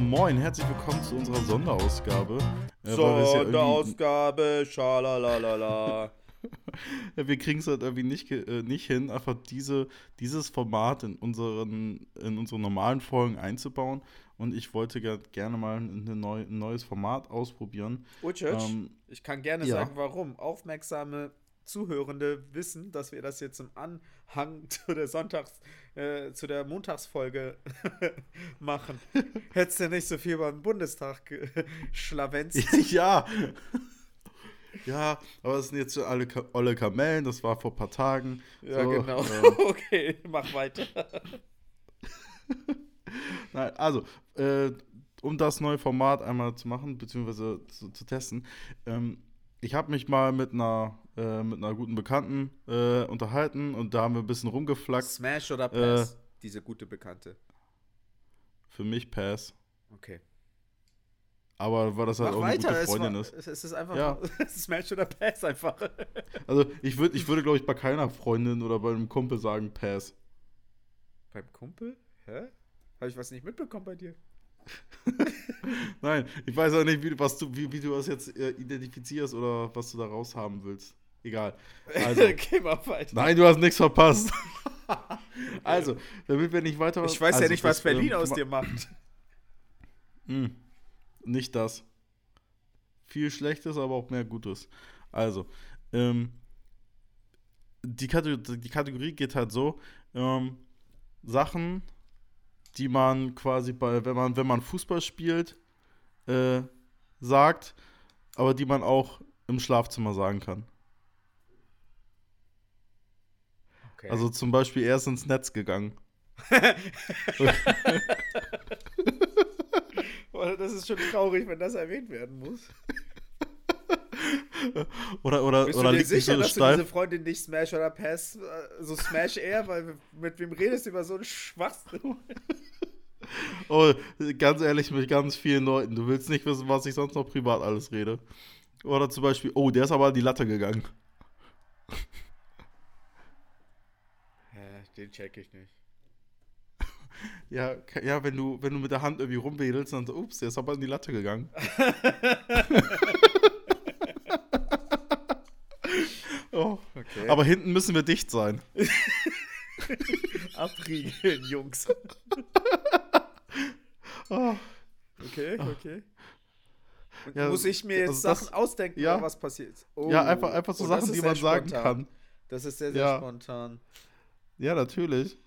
Moin, herzlich willkommen zu unserer Sonderausgabe. Äh, Sonderausgabe, schalalalala. Wir kriegen es halt irgendwie nicht, äh, nicht hin, einfach diese, dieses Format in unseren, in unsere normalen Folgen einzubauen. Und ich wollte ge- gerne mal eine neu, ein neues Format ausprobieren. Ucic, Ähm, ich kann gerne ja. sagen, warum. Aufmerksame Zuhörende wissen, dass wir das jetzt im Anhang zu der Sonntags-, äh, zu der Montagsfolge machen. Hättest du nicht so viel beim Bundestag geschlawenzt. ja. ja, aber es sind jetzt so alle olle Kamellen, das war vor ein paar Tagen. Ja, so, genau. ähm, okay, mach weiter. Nein, also, äh, um das neue Format einmal zu machen, beziehungsweise zu, zu testen, ähm, ich habe mich mal mit einer, äh, mit einer guten Bekannten äh, unterhalten und da haben wir ein bisschen rumgeflaxt. Smash oder Pass? Diese gute Bekannte. Für mich Pass. Okay. Aber weil das halt Mach auch eine weiter. gute Es, Freundin war, ist. es ist einfach Ja. Smash oder Pass einfach. Also ich, würd, ich würde, glaube ich, bei keiner Freundin oder bei einem Kumpel sagen Pass. Beim Kumpel? Hä? Habe ich was nicht mitbekommen bei dir? Nein, ich weiß auch nicht, wie, was du, wie, wie du das jetzt äh, identifizierst oder was du da raushaben willst. Egal. Also, Geh mal weiter. nein, du hast nichts verpasst. also, damit wir nicht weiter. Ich weiß also, ja nicht, was Berlin ähm, aus dir macht. Hm, nicht das. Viel Schlechtes, aber auch mehr Gutes. Also, ähm, die, Kategorie, die Kategorie geht halt so: ähm, Sachen, die man quasi bei, wenn man, wenn man Fußball spielt, äh, sagt, aber die man auch im Schlafzimmer sagen kann. Okay. Also zum Beispiel, er ist ins Netz gegangen. Das ist schon traurig, wenn das erwähnt werden muss. Oder, oder, Bist oder du dir sicher, so dass du steif. diese Freundin nicht Smash oder Pass, äh, so Smash eher, weil mit wem redest du über so einen Schwachsinn? Oh, ganz ehrlich, mit ganz vielen Leuten. Du willst nicht wissen, was ich sonst noch privat alles rede. Oder zum Beispiel, oh, der ist aber an die Latte gegangen. Ja, den check ich nicht. Ja, ja wenn, du, wenn du mit der Hand irgendwie rumwedelst, dann so, ups, der ist aber an die Latte gegangen. oh. Okay. Aber hinten müssen wir dicht sein. abriegeln, Jungs. Oh. Okay, okay. Und Ja, muss ich mir jetzt also das- Sachen ausdenken, ja. was passiert? Oh. Ja, einfach, einfach so Oh, Sachen, die man sagen spontan. kann. Das ist sehr, sehr Ja. spontan. Ja, natürlich.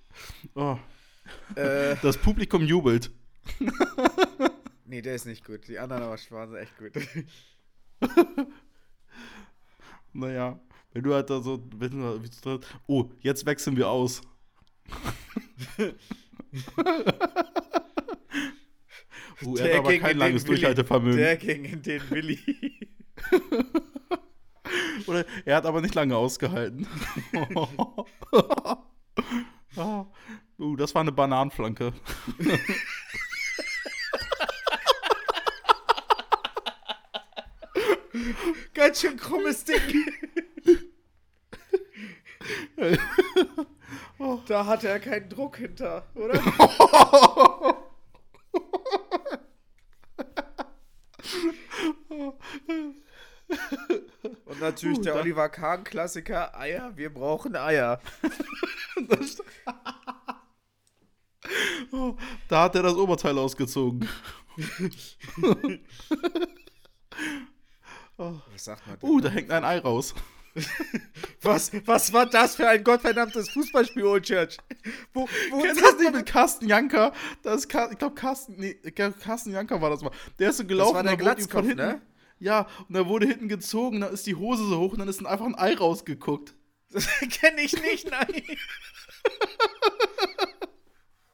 Oh. Äh, Das Publikum jubelt. nee, der ist nicht gut. Die anderen aber waren echt gut. Naja, wenn du halt da so, wenn du da, oh, jetzt wechseln wir aus. oh, er Der hat aber ging kein in langes den Willi. Durchhaltevermögen. Der ging in den Willi. Oder er hat aber nicht lange ausgehalten. Das war eine Bananenflanke. Ganz schön krummes Ding. Da hatte er keinen Druck hinter, oder? Und natürlich Uh, der Oliver Kahn-Klassiker: Eier, wir brauchen Eier. Oh, da hat er das Oberteil ausgezogen. Was sagt man denn? Uh, da hängt ein Ei raus. Was, was war das für ein gottverdammtes Fußballspiel, Old Church? Wo, wo Kennst du das nicht mit Carsten Janker? Das ist Car ich glaube, Carsten, nee, Carsten Janker war das mal. Der ist so gelaufen. war der Glatzkopf, ne? Ja, und da wurde hinten gezogen, da ist die Hose so hoch und dann ist einfach ein Ei rausgeguckt. Das kenne ich nicht, nein.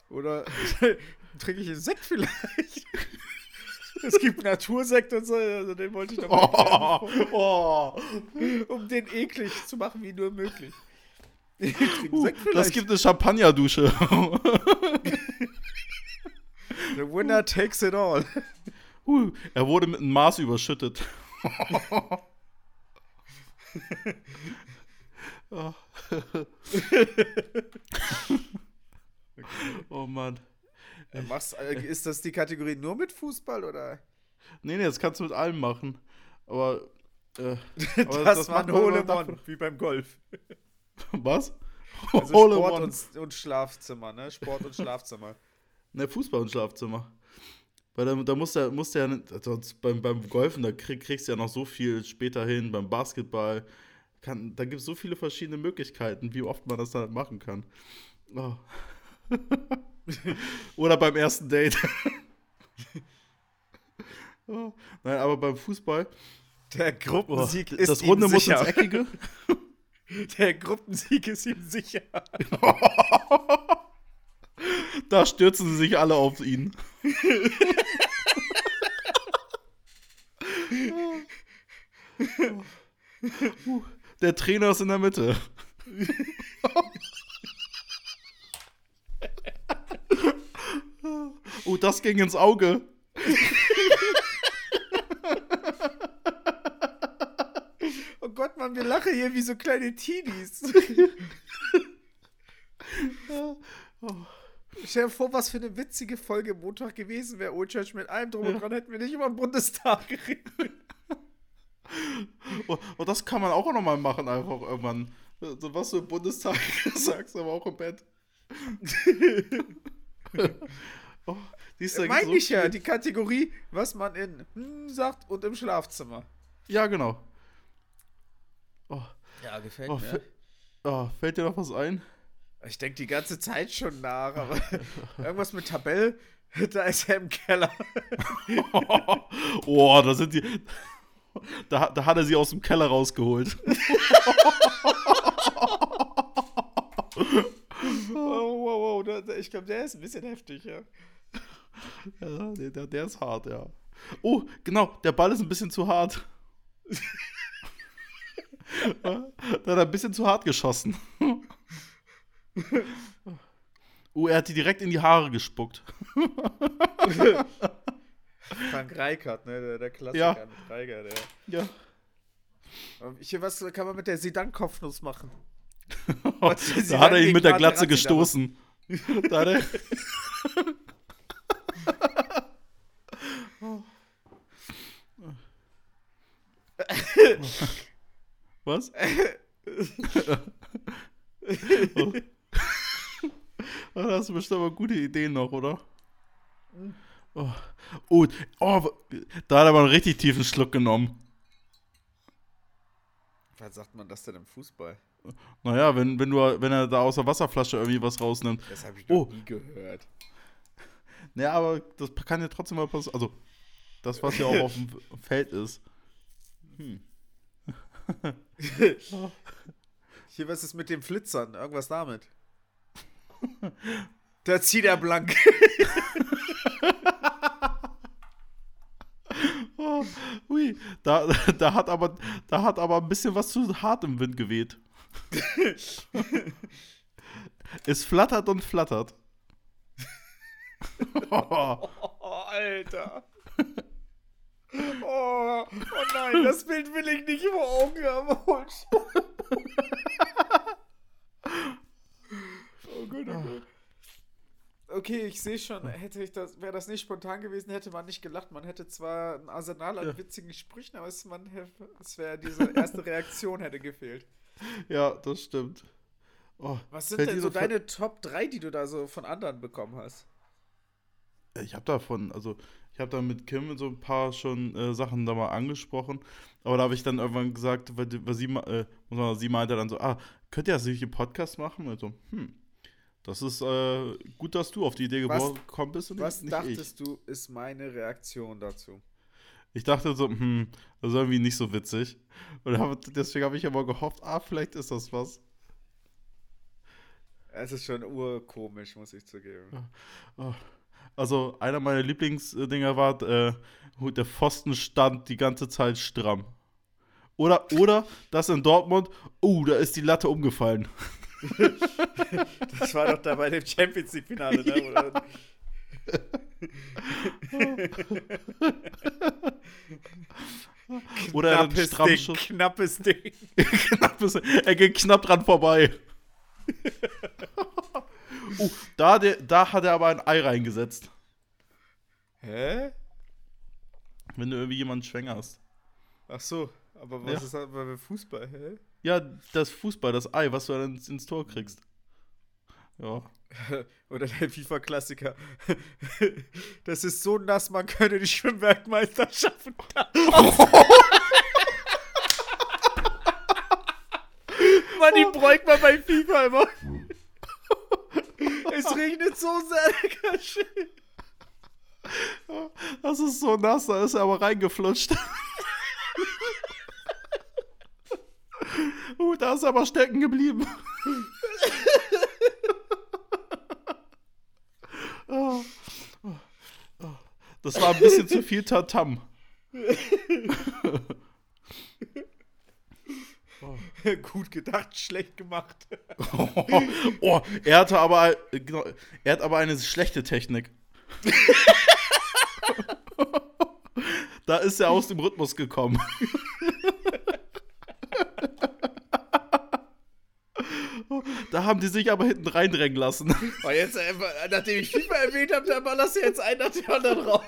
Oder trinke ich einen Sekt vielleicht? Es gibt Natursekt und so, also den wollte ich noch mal erklären, oh. um den eklig zu machen wie nur möglich. Ich trinke Uh, Sekt das gibt eine Champagnerdusche. The winner takes it all. uh, er wurde mit einem Maß überschüttet. oh. oh Mann. Äh, Machst, äh, ist das die Kategorie nur mit Fußball oder? Nee, nee, das kannst du mit allem machen. Aber. Äh, aber das, war macht ein man Hole immer dafür- wie beim Golf. Was? Also Sport und, und Schlafzimmer, ne? Sport und Schlafzimmer. Ne, Fußball und Schlafzimmer. Weil da, da musst du ja, musst ja sonst beim, beim Golfen, da krieg, kriegst du ja noch so viel später hin, beim Basketball. Kann, da gibt es so viele verschiedene Möglichkeiten, wie oft man das dann machen kann. Oh. Oder beim ersten Date. oh. Nein, aber beim Fußball, Der oh, Gruppensieg ist das Runde muss sicher. ins Eckige. Der Gruppensieg ist ihm sicher. Da stürzen sie sich alle auf ihn. Der Trainer ist in der Mitte. Oh, das ging ins Auge. Oh Gott, Mann, wir lachen hier wie so kleine Teenies. Stell dir vor, was für eine witzige Folge Montag gewesen wäre. Old Church mit allem drum und dran hätten wir nicht über den Bundestag geredet. Oh, oh, das kann man auch noch mal machen, einfach irgendwann. So, was du im Bundestag sagst, aber auch im Bett. oh, siehst du, da gibt's Meine so ich ja, die Kategorie, was man in hm sagt und im Schlafzimmer. Ja, genau. Oh, Ja, gefällt oh, fä- oh, fällt dir noch was ein? Ich denke die ganze Zeit schon nach, aber irgendwas mit Tabelle, da ist er im Keller. oh, da sind die. Da, da hat er sie aus dem Keller rausgeholt. Oh, wow, wow, ich glaube, der ist ein bisschen heftig, ja. Ja, der, der, ist hart, ja. Oh, genau, der Ball ist ein bisschen zu hart. da hat er ein bisschen zu hart geschossen. oh, er hat die direkt in die Haare gespuckt. Frank Reichardt, ne, der, der Klassiker Ja. mit Reiger, der. Ja. Ähm, Hier, was kann man mit der Sidan-Kopfnuss machen? da hat er ihn mit der Glatze gestoßen. Da hat er. Was? oh. Da hast du bestimmt aber gute Ideen noch, oder? Oh. Oh, oh, da hat er aber einen richtig tiefen Schluck genommen. Was sagt man das denn im Fußball? Naja, wenn, wenn, du, wenn er da aus der Wasserflasche irgendwie was rausnimmt. Das habe ich Oh. noch nie gehört. Naja, aber das kann ja trotzdem mal passieren. Also, das, was ja auch auf dem Feld ist. Hm. Hier, was ist mit den Flitzern? Irgendwas damit? Da zieht er blank. Oh, ui, da, da, hat aber, da hat aber ein bisschen was zu hart im Wind geweht. es flattert und flattert. Oh, Alter. Oh, oh nein, das Bild will ich nicht vor Augen haben. Oh, oh Gott, oh Gott. Okay, ich sehe schon, hätte ich das, wäre das nicht spontan gewesen, hätte man nicht gelacht. Man hätte zwar ein Arsenal an Ja. witzigen Sprüchen, aber es, man, es wäre diese erste Reaktion hätte gefehlt. ja, das stimmt. Oh, Was sind denn so deine Top 3, die du da so von anderen bekommen hast? Ich habe davon, also ich habe da mit Kim so ein paar schon äh, Sachen da mal angesprochen, aber da habe ich dann irgendwann gesagt, weil, weil sie, äh, muss man- sie meinte dann so, ah, könnt ihr das nicht im Podcast machen? Und so, hm, das ist äh, gut, dass du auf die Idee Was- gekommen bist und Was nicht, nicht ich. dachtest du, ist meine Reaktion dazu? Ich dachte so, hm, das ist irgendwie nicht so witzig. Und hab, deswegen habe ich aber gehofft, ah, vielleicht ist das was. Es ist schon urkomisch, muss ich zugeben. Oh. Also, einer meiner Lieblingsdinger war, äh, der Pfosten stand die ganze Zeit stramm. Oder, oder das in Dortmund, oh, da ist die Latte umgefallen. Das war doch da bei dem Champions League-Finale, ne? Oder? Oder er hat einen Knappes strammen Ding, Schuss. knappes Ding. Knapp ist- er geht knapp dran vorbei. Oh, da, der, da hat er aber ein Ei reingesetzt. Hä? Wenn du irgendwie jemanden schwängerst. Ach so, aber was Ja. ist das bei Fußball, hä? Ja, das Fußball, das Ei, was du dann ins, ins Tor kriegst. Ja. Oder der FIFA-Klassiker. Das ist so nass, man könnte die Schwimmweltmeisterschaft da. Mann, die bräucht man bei FIFA immer. Es regnet so sehr. Das ist so nass, da ist er aber reingeflutscht. uh, da ist er aber stecken geblieben. Das war ein bisschen zu viel Tatam. Gut gedacht, schlecht gemacht. Oh, er hatte aber, genau, er hat aber eine schlechte Technik. da ist er aus dem Rhythmus gekommen. Da haben die sich aber hinten reindrängen lassen. Aber jetzt, äh, nachdem ich FIFA erwähnt habe, da ballerst du jetzt einen nach dem anderen raus.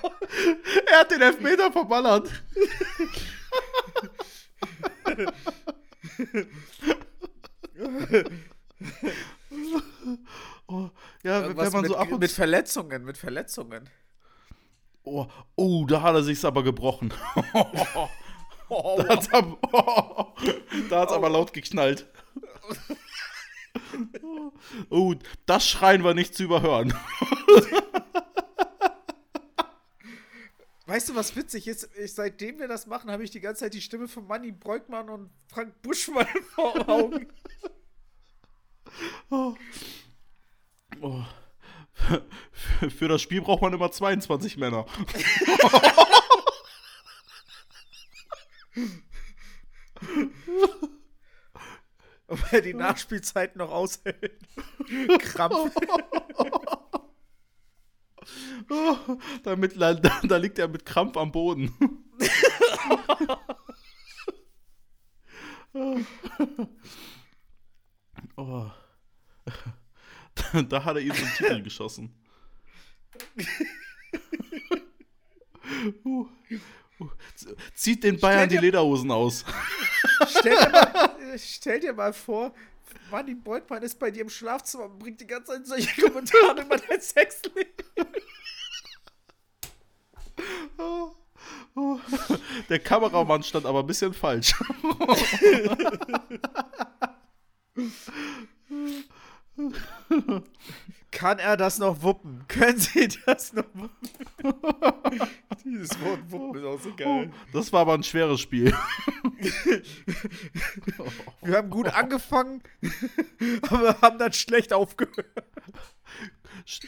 Er hat den Elfmeter verballert. Oh, ja, wenn Was man mit, so ab und mit Verletzungen, mit Verletzungen. Oh, oh, da hat er sich's aber gebrochen. Oh, Da hat's aber, da hat's aber laut geknallt. Oh, das Schreien war nicht zu überhören. Weißt du, was witzig ist? Ich, seitdem wir das machen, habe ich die ganze Zeit die Stimme von Manny Breukmann und Frank Buschmann vor Augen. Oh. Oh. Für, das Spiel braucht man immer 22 Männer. Ob er die Nachspielzeit noch aushält. Krampf. Damit, da, da liegt er mit Krampf am Boden. Oh. Da, da hat er so einen Titel geschossen. Uh, uh. Zieht den Bayern die dir- Lederhosen aus. Stell dir, mal, stell dir mal vor, Manny Breukmann ist bei dir im Schlafzimmer und bringt die ganze Zeit solche Kommentare über dein Sexleben. Der Kameramann stand aber ein bisschen falsch. Kann er das noch wuppen? Können Sie das noch wuppen? Dieses Wort wuppen ist auch so geil. Das war aber ein schweres Spiel. Wir haben gut angefangen, aber haben dann schlecht aufgehört. Sch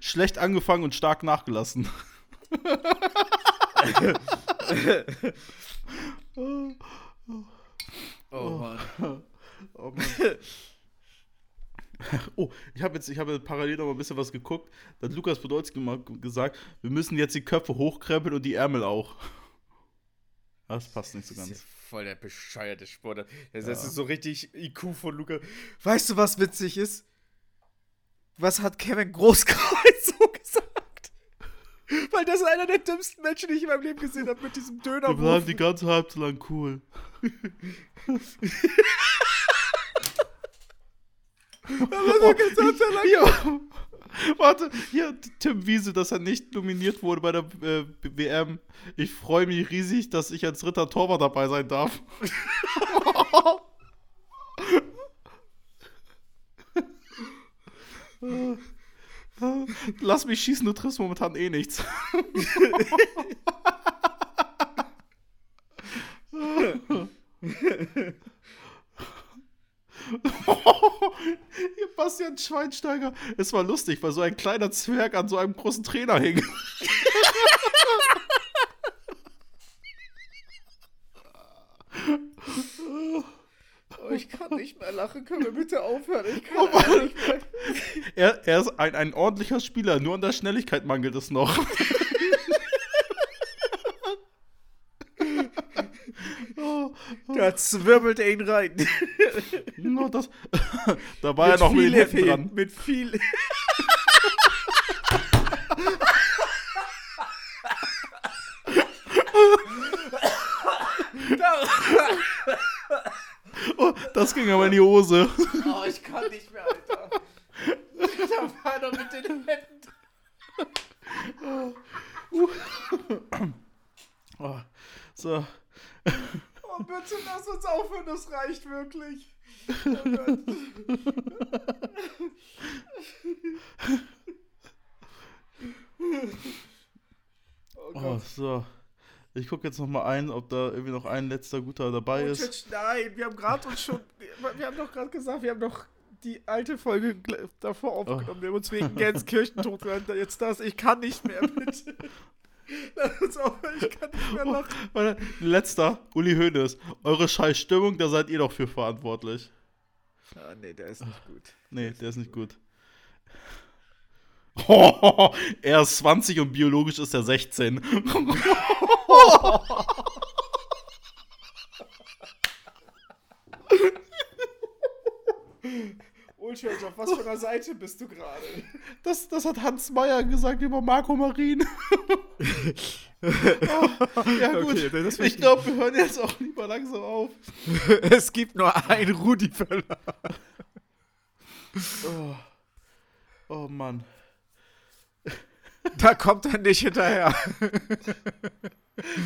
schlecht angefangen und stark nachgelassen. Oh Mann. Oh, Mann. oh ich habe jetzt, ich habe parallel noch mal ein bisschen was geguckt. Da hat Lukas Podolski mal gesagt, wir müssen jetzt die Köpfe hochkrempeln und die Ärmel auch. Das passt nicht so Das ist ganz. ja voll der bescheuerte Sport. Das, das ist so richtig IQ von Luca. Weißt du, was witzig ist? Was hat Kevin Großkreuz? Weil das ist einer der dümmsten Menschen, die ich in meinem Leben gesehen habe, mit diesem Wir Döner. bleiben die ganze Halbzeit lang cool. Ja. Warte, hier, Tim Wiese, dass er nicht nominiert wurde bei der äh, WM. Ich freue mich riesig, dass ich als dritter Torwart dabei sein darf. Lass mich schießen, du triffst momentan eh nichts. Hier Bastian Schweinsteiger. Es war lustig, weil so ein kleiner Zwerg an so einem großen Trainer hing. Oh, ich kann nicht mehr lachen. Können wir bitte aufhören? Ich kann nicht mehr. Er, er ist ein, ein ordentlicher Spieler, nur an der Schnelligkeit mangelt es noch. oh, Da zwirbelt er ihn rein. No, das, da war er noch mit viel Effekt, dran. Mit viel. Das ging aber in die Hose. Oh, ich kann nicht mehr, Alter. Da war noch mit den Händen. Oh, so. Oh, bitte lass uns aufhören, das reicht wirklich. Oh Gott. Oh Oh, Gott. so. Ich gucke jetzt noch mal ein, ob da irgendwie noch ein letzter guter dabei ist. Vucic, nein, wir haben gerade uns schon. Wir haben doch gerade gesagt, wir haben doch die alte Folge davor aufgenommen. Wir haben uns wegen Gelsenkirchen genannt. Jetzt das, ich kann nicht mehr, bitte. Aufhören, ich kann nicht mehr lachen. Warte, Letzter, Uli Hoeneß. Eure scheiß Stimmung, da seid ihr doch für verantwortlich. Ah, nee, der ist nicht gut. Nee, der ist nicht gut. er ist 20 und biologisch ist er 16. Ulschwitz, auf was für einer Seite bist du gerade? Das, das hat Hans Meyer gesagt über Marco Marin. oh, ja gut, Okay, ich glaube, wir hören jetzt auch lieber langsam auf. es gibt nur ein Rudi Völler. Oh, oh Mann. Da kommt er nicht hinterher.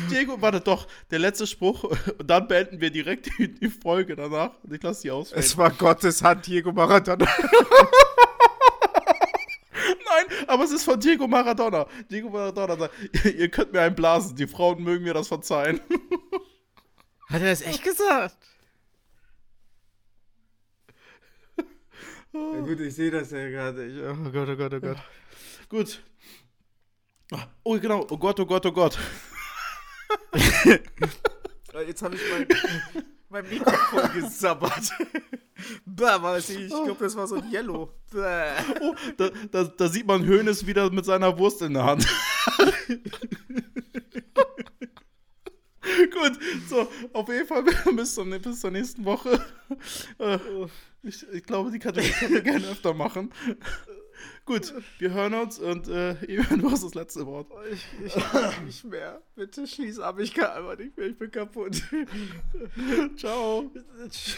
Diego, warte doch, der letzte Spruch und dann beenden wir direkt die, die Folge danach. Und ich lasse die aus. Es war Gottes Hand, Diego Maradona. Nein, aber es ist von Diego Maradona. Diego Maradona sagt, ihr könnt mir einen blasen, die Frauen mögen mir das verzeihen. Hat er das echt gesagt? Ja, gut, ich sehe das ja gerade. Oh Gott, oh Gott, oh Gott. Gut. Oh, genau. Oh Gott, oh Gott, oh Gott. Ah, Jetzt habe ich mein, mein Mikrofon gesabbert. Bäh, weiß ich, ich glaube, das war so ein Yellow. Bäh. Oh, da, da, da sieht man Hönes wieder mit seiner Wurst in der Hand. Gut, so, auf jeden Fall bis zur, bis zur nächsten Woche. Äh, Ich, ich glaube, die Kategorie können wir gerne öfter machen. Gut, wir hören uns und äh, Evan, du hast das letzte Wort. Ich, ich kann nicht mehr. Bitte schließ ab, ich kann einfach nicht mehr, ich bin kaputt. Ciao. Tschüss.